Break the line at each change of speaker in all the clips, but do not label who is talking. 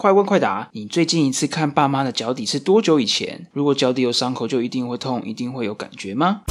快问快答，你最近一次看爸妈的脚底是多久以前？如果脚底有伤口，就一定会痛，一定会有感觉吗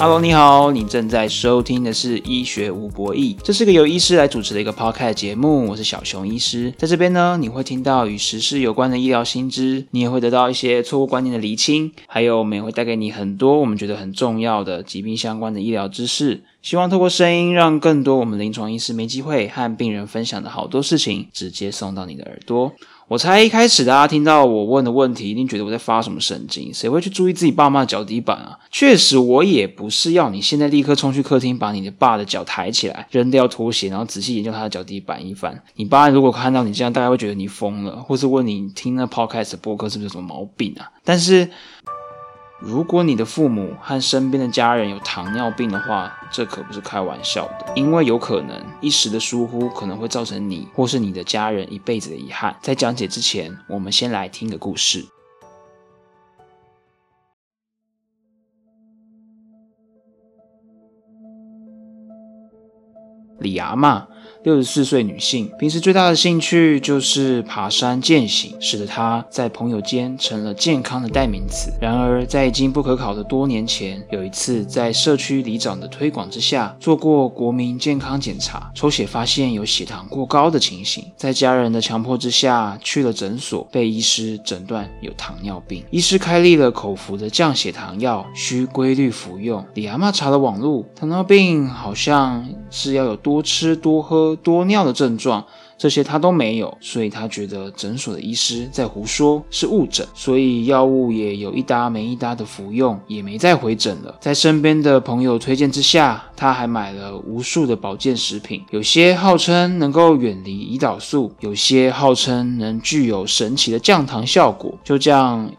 ？Hello，你好，你正在收听的是医学无博弈，这是个由医师来主持的一个 podcast 节目，我是小熊医师，在这边呢，你会听到与时事有关的医疗新知，你也会得到一些错误观念的厘清，还有我们也会带给你很多我们觉得很重要的疾病相关的医疗知识，希望透过声音，让更多我们临床医师没机会和病人分享的好多事情，直接送到你的耳朵。我猜一开始大家听到我问的问题，一定觉得我在发什么神经？谁会去注意自己爸妈的脚底板啊？确实，我也不是要你现在立刻冲去客厅，把你的爸的脚抬起来，扔掉拖鞋，然后仔细研究他的脚底板一番。你爸如果看到你这样，大概会觉得你疯了，或是问你听那 podcast 播客是不是有什么毛病啊？但是。如果你的父母和身边的家人有糖尿病的话，这可不是开玩笑的，因为有可能一时的疏忽可能会造成你或是你的家人一辈子的遗憾。在讲解之前，我们先来听个故事。李阿妈。六十四岁女性，平时最大的兴趣就是爬山健行，使得她在朋友间成了健康的代名词。然而，在已经不可考的多年前，有一次在社区里长的推广之下，做过国民健康检查，抽血发现有血糖过高的情形。在家人的强迫之下，去了诊所，被医师诊断有糖尿病。医师开立了口服的降血糖药，需规律服用。李阿妈查了网路，糖尿病好像是要有多吃多喝。多尿的症状，这些他都没有，所以他觉得诊所的医师在胡说，是误诊，所以药物也有一搭没一搭的服用，也没再回诊了。在身边的朋友推荐之下，他还买了无数的保健食品，有些号称能够远离胰岛素，有些号称能具有神奇的降糖效果，就这样。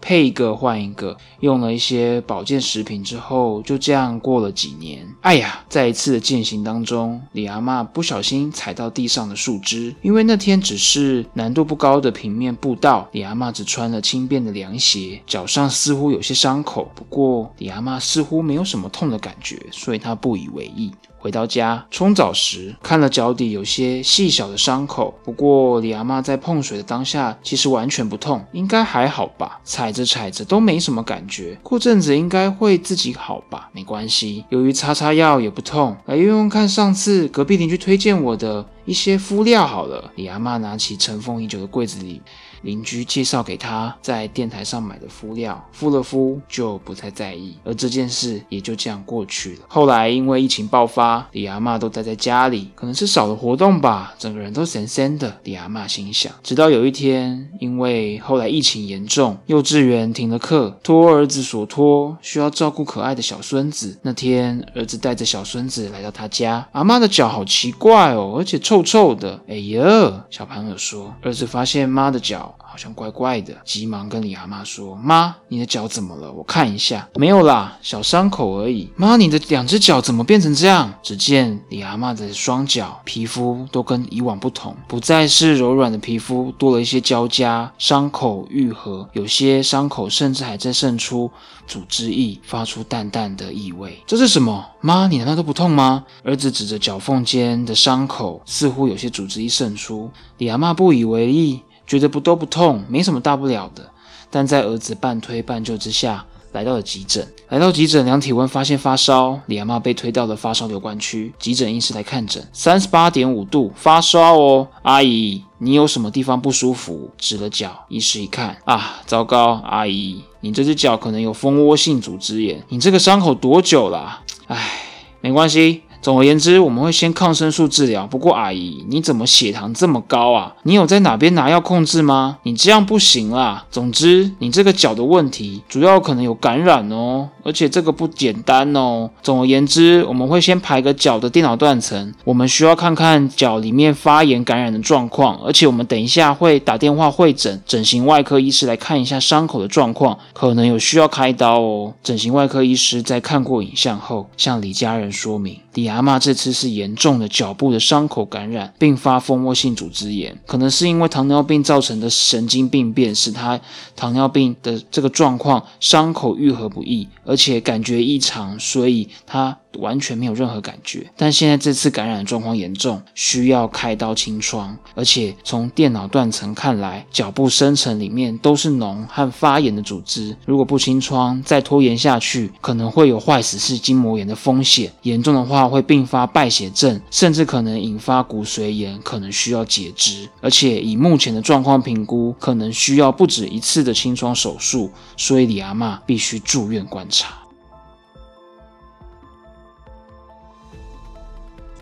配一个换一个，用了一些保健食品之后，就这样过了几年。哎呀，在一次的践行当中，李阿妈不小心踩到地上的树枝，因为那天只是难度不高的平面步道，李阿妈只穿了轻便的凉鞋，脚上似乎有些伤口，不过李阿妈似乎没有什么痛的感觉，所以她不以为意。回到家冲澡时，看了脚底有些细小的伤口。不过李阿妈在碰水的当下，其实完全不痛，应该还好吧？踩着踩着都没什么感觉，过阵子应该会自己好吧？没关系，由于擦擦药也不痛，来用用看上次隔壁邻居推荐我的一些敷料好了。李阿妈拿起尘封已久的柜子里。邻居介绍给他在电台上买的敷料，敷了敷就不太在意，而这件事也就这样过去了。后来因为疫情爆发，李阿妈都待在家里，可能是少了活动吧，整个人都神神的。李阿妈心想，直到有一天，因为后来疫情严重，幼稚园停了课，托儿子所托，需要照顾可爱的小孙子。那天，儿子带着小孙子来到他家，阿妈的脚好奇怪哦，而且臭臭的。哎呀，小朋友说，儿子发现妈的脚。好像怪怪的，急忙跟李阿妈说：“妈，你的脚怎么了？我看一下。”没有啦，小伤口而已。妈，你的两只脚怎么变成这样？只见李阿妈的双脚皮肤都跟以往不同，不再是柔软的皮肤，多了一些胶痂，伤口愈合，有些伤口甚至还在渗出组织液，发出淡淡的异味。这是什么？妈，你难道都不痛吗？儿子指着脚缝间的伤口，似乎有些组织液渗出。李阿妈不以为意。觉得不都不痛，没什么大不了的。但在儿子半推半就之下，来到了急诊。来到急诊量体温，发现发烧。李阿妈被推到了发烧留观区。急诊医师来看诊，三十八点五度，发烧哦。阿姨，你有什么地方不舒服？指了脚。医师一看，啊，糟糕，阿姨，你这只脚可能有蜂窝性组织炎。你这个伤口多久了？唉，没关系。总而言之，我们会先抗生素治疗。不过，阿姨，你怎么血糖这么高啊？你有在哪边拿药控制吗？你这样不行啦。总之，你这个脚的问题主要可能有感染哦，而且这个不简单哦。总而言之，我们会先排个脚的电脑断层，我们需要看看脚里面发炎感染的状况，而且我们等一下会打电话会诊整形外科医师来看一下伤口的状况，可能有需要开刀哦。整形外科医师在看过影像后，向李家人说明。李阿妈这次是严重的脚部的伤口感染，并发蜂窝性组织炎，可能是因为糖尿病造成的神经病变，使她糖尿病的这个状况伤口愈合不易，而且感觉异常，所以她。完全没有任何感觉，但现在这次感染状况严重，需要开刀清创，而且从电脑断层看来，脚部深层里面都是脓和发炎的组织。如果不清创，再拖延下去，可能会有坏死性筋膜炎的风险。严重的话会并发败血症，甚至可能引发骨髓炎，可能需要截肢。而且以目前的状况评估，可能需要不止一次的清创手术，所以李阿妈必须住院观察。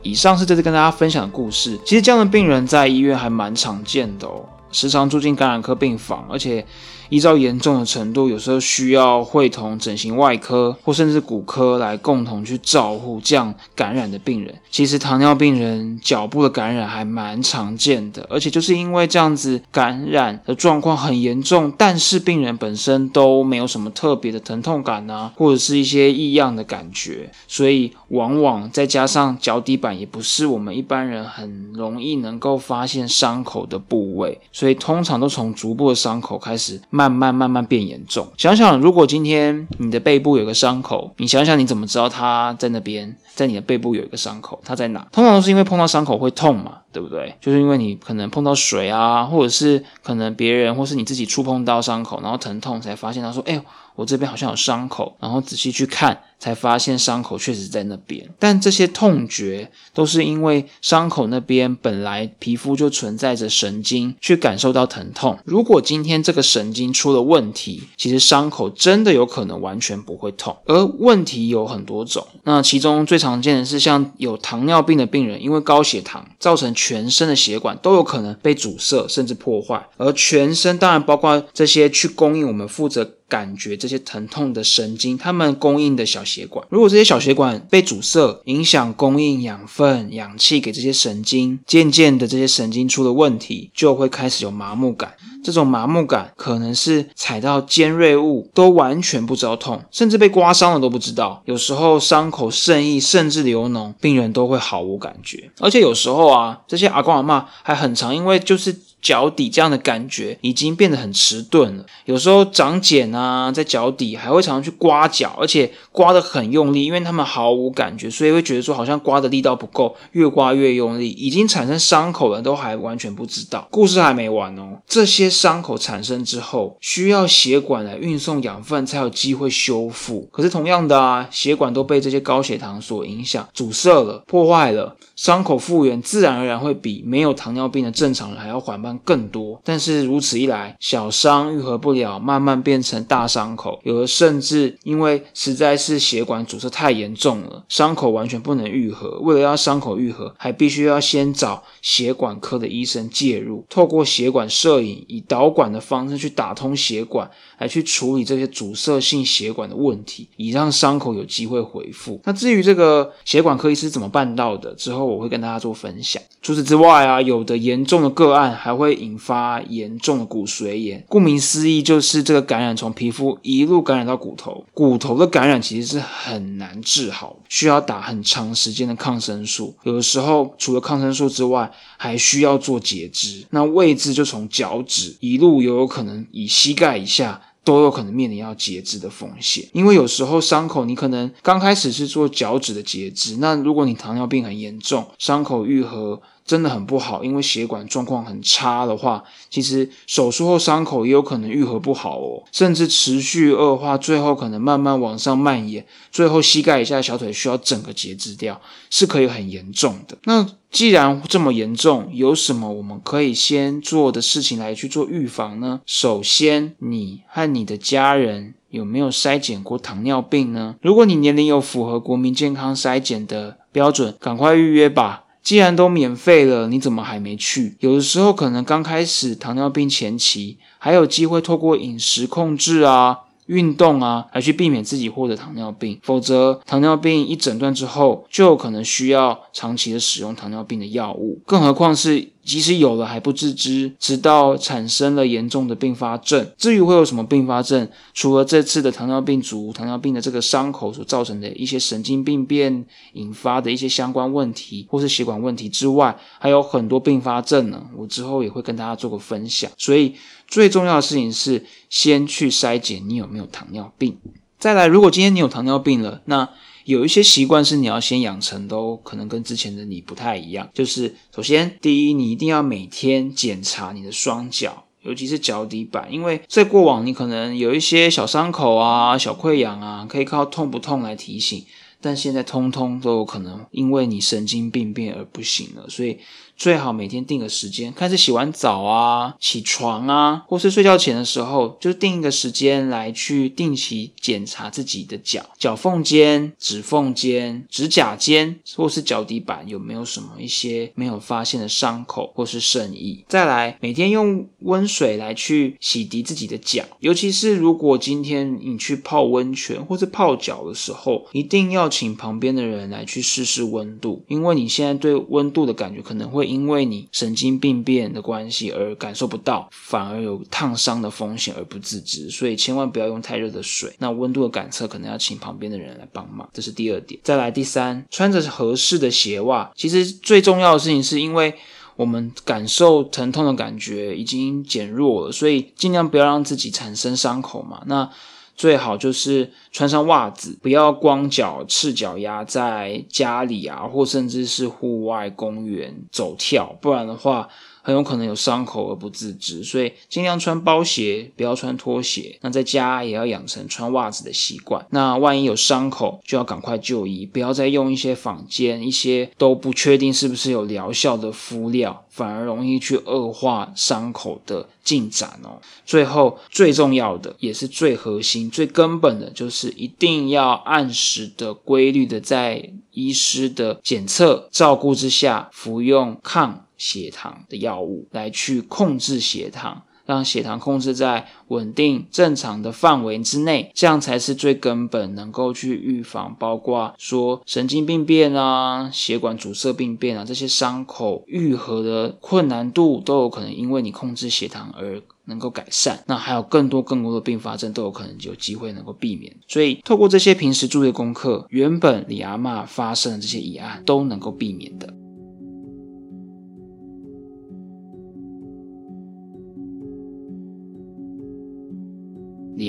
以上是这次跟大家分享的故事。其实这样的病人在医院还蛮常见的哦，时常住进感染科病房，而且。依照严重的程度，有时候需要会同整形外科或甚至骨科来共同去照护这样感染的病人。其实糖尿病人脚部的感染还蛮常见的，而且就是因为这样子感染的状况很严重，但是病人本身都没有什么特别的疼痛感啊，或者是一些异样的感觉，所以往往再加上脚底板也不是我们一般人很容易能够发现伤口的部位，所以通常都从足部的伤口开始。慢慢慢慢变严重。想想，如果今天你的背部有个伤口，你想想你怎么知道它在那边？在你的背部有一个伤口，它在哪？通常都是因为碰到伤口会痛嘛，对不对？就是因为你可能碰到水啊，或者是可能别人或是你自己触碰到伤口，然后疼痛才发现他说：“哎呦。”我这边好像有伤口，然后仔细去看，才发现伤口确实在那边。但这些痛觉都是因为伤口那边本来皮肤就存在着神经，去感受到疼痛。如果今天这个神经出了问题，其实伤口真的有可能完全不会痛。而问题有很多种，那其中最常见的是像有糖尿病的病人，因为高血糖造成全身的血管都有可能被阻塞甚至破坏。而全身当然包括这些去供应我们负责。感觉这些疼痛的神经，它们供应的小血管，如果这些小血管被阻塞，影响供应养分、氧气给这些神经，渐渐的这些神经出了问题，就会开始有麻木感。这种麻木感可能是踩到尖锐物都完全不知道痛，甚至被刮伤了都不知道。有时候伤口渗溢甚至流脓，病人都会毫无感觉。而且有时候啊，这些阿公阿妈还很长，因为就是。脚底这样的感觉已经变得很迟钝了，有时候长茧啊，在脚底还会常常去刮脚，而且刮得很用力，因为他们毫无感觉，所以会觉得说好像刮的力道不够，越刮越用力，已经产生伤口了，都还完全不知道。故事还没完哦，这些伤口产生之后，需要血管来运送养分才有机会修复。可是同样的啊，血管都被这些高血糖所影响，阻塞了，破坏了。伤口复原自然而然会比没有糖尿病的正常人还要缓慢更多，但是如此一来，小伤愈合不了，慢慢变成大伤口，有的甚至因为实在是血管阻塞太严重了，伤口完全不能愈合。为了要伤口愈合，还必须要先找血管科的医生介入，透过血管摄影，以导管的方式去打通血管，来去处理这些阻塞性血管的问题，以让伤口有机会恢复。那至于这个血管科医师怎么办到的，之后。我会跟大家做分享。除此之外啊，有的严重的个案还会会引发严重的骨髓炎。顾名思义，就是这个感染从皮肤一路感染到骨头。骨头的感染其实是很难治好，需要打很长时间的抗生素。有的时候除了抗生素之外，还需要做截肢。那位置就从脚趾一路有有可能以膝盖以下。都有可能面临要截肢的风险，因为有时候伤口你可能刚开始是做脚趾的截肢，那如果你糖尿病很严重，伤口愈合。真的很不好，因为血管状况很差的话，其实手术后伤口也有可能愈合不好哦，甚至持续恶化，最后可能慢慢往上蔓延，最后膝盖以下小腿需要整个截肢掉，是可以很严重的。那既然这么严重，有什么我们可以先做的事情来去做预防呢？首先，你和你的家人有没有筛检过糖尿病呢？如果你年龄有符合国民健康筛检的标准，赶快预约吧。既然都免费了，你怎么还没去？有的时候可能刚开始糖尿病前期，还有机会透过饮食控制啊、运动啊，来去避免自己获得糖尿病。否则，糖尿病一诊断之后，就有可能需要长期的使用糖尿病的药物。更何况是。即使有了还不自知，直到产生了严重的并发症。至于会有什么并发症，除了这次的糖尿病足、糖尿病的这个伤口所造成的一些神经病变引发的一些相关问题，或是血管问题之外，还有很多并发症呢。我之后也会跟大家做个分享。所以最重要的事情是先去筛检你有没有糖尿病。再来，如果今天你有糖尿病了，那有一些习惯是你要先养成，都可能跟之前的你不太一样。就是首先，第一，你一定要每天检查你的双脚，尤其是脚底板，因为在过往你可能有一些小伤口啊、小溃疡啊，可以靠痛不痛来提醒，但现在通通都有可能因为你神经病变而不行了，所以。最好每天定个时间，开始洗完澡啊、起床啊，或是睡觉前的时候，就定一个时间来去定期检查自己的脚、脚缝间、指缝间、指甲间，或是脚底板有没有什么一些没有发现的伤口或是渗液。再来，每天用温水来去洗涤自己的脚，尤其是如果今天你去泡温泉或是泡脚的时候，一定要请旁边的人来去试试温度，因为你现在对温度的感觉可能会。因为你神经病变的关系而感受不到，反而有烫伤的风险而不自知，所以千万不要用太热的水。那温度的感测可能要请旁边的人来帮忙，这是第二点。再来第三，穿着合适的鞋袜。其实最重要的事情是因为我们感受疼痛的感觉已经减弱了，所以尽量不要让自己产生伤口嘛。那最好就是穿上袜子，不要光脚赤脚丫在家里啊，或甚至是户外公园走跳，不然的话。很有可能有伤口而不自知，所以尽量穿包鞋，不要穿拖鞋。那在家也要养成穿袜子的习惯。那万一有伤口，就要赶快就医，不要再用一些坊间一些都不确定是不是有疗效的敷料，反而容易去恶化伤口的进展哦。最后最重要的，也是最核心、最根本的，就是一定要按时的、规律的在医师的检测照顾之下服用抗。血糖的药物来去控制血糖，让血糖控制在稳定正常的范围之内，这样才是最根本能够去预防，包括说神经病变啊、血管阻塞病变啊这些伤口愈合的困难度都有可能因为你控制血糖而能够改善。那还有更多更多的并发症都有可能有机会能够避免。所以透过这些平时注意的功课，原本李阿妈发生的这些疑案都能够避免的。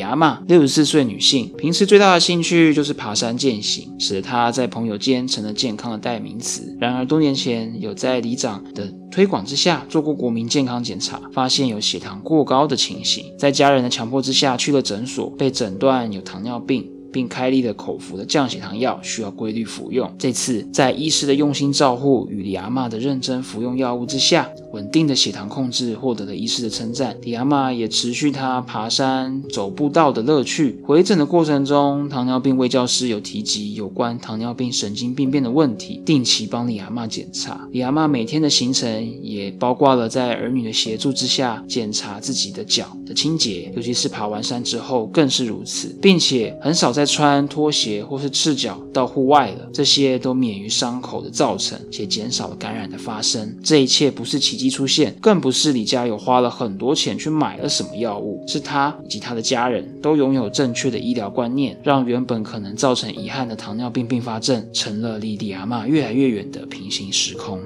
阿妈六十四岁女性，平时最大的兴趣就是爬山健行，使得她在朋友间成了健康的代名词。然而多年前，有在里长的推广之下做过国民健康检查，发现有血糖过高的情形，在家人的强迫之下去了诊所，被诊断有糖尿病。并开立了口服的降血糖药，需要规律服用。这次在医师的用心照护与李阿妈的认真服用药物之下，稳定的血糖控制获得了医师的称赞。李阿妈也持续她爬山走步道的乐趣。回诊的过程中，糖尿病卫教师有提及有关糖尿病神经病变的问题，定期帮李阿妈检查。李阿妈每天的行程也包括了在儿女的协助之下检查自己的脚的清洁，尤其是爬完山之后更是如此，并且很少。再穿拖鞋或是赤脚到户外了，这些都免于伤口的造成，且减少了感染的发生。这一切不是机出现，更不是李家有花了很多钱去买了什么药物，是他以及他的家人都拥有正确的医疗观念，让原本可能造成遗憾的糖尿病并发症，成了离李阿妈越来越远的平行时空。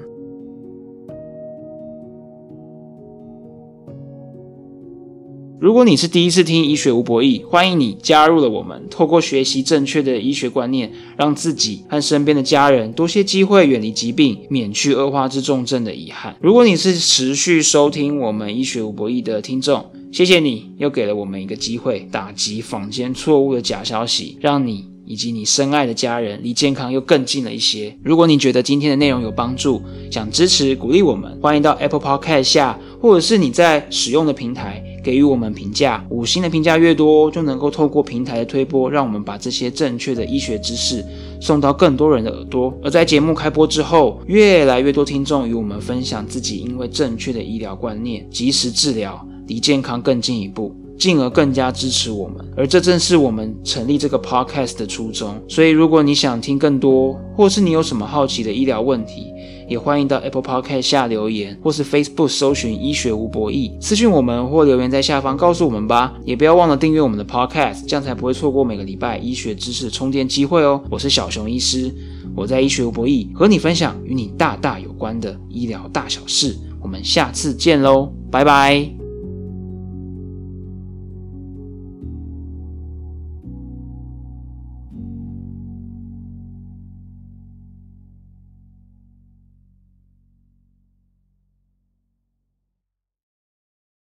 如果你是第一次听医学无博弈，欢迎你加入了我们。透过学习正确的医学观念，让自己和身边的家人多些机会远离疾病，免去恶化至重症的遗憾。如果你是持续收听我们医学无博弈的听众，谢谢你又给了我们一个机会，打击坊间错误的假消息，让你以及你深爱的家人离健康又更近了一些。如果你觉得今天的内容有帮助，想支持鼓励我们，欢迎到 Apple Podcast 下，或者是你在使用的平台。给予我们评价，五星的评价越多，就能够透过平台的推播，让我们把这些正确的医学知识送到更多人的耳朵。而在节目开播之后，越来越多听众与我们分享自己因为正确的医疗观念，及时治疗，离健康更进一步，进而更加支持我们。而这正是我们成立这个 podcast 的初衷。所以，如果你想听更多，或是你有什么好奇的医疗问题，也欢迎到 Apple Podcast 下留言，或是 Facebook 搜寻医学无博弈，私讯我们或留言在下方告诉我们吧。也不要忘了订阅我们的 Podcast，这样才不会错过每个礼拜医学知识充电机会哦。我是小熊医师，我在医学无博弈和你分享与你大大有关的医疗大小事。我们下次见喽，拜拜。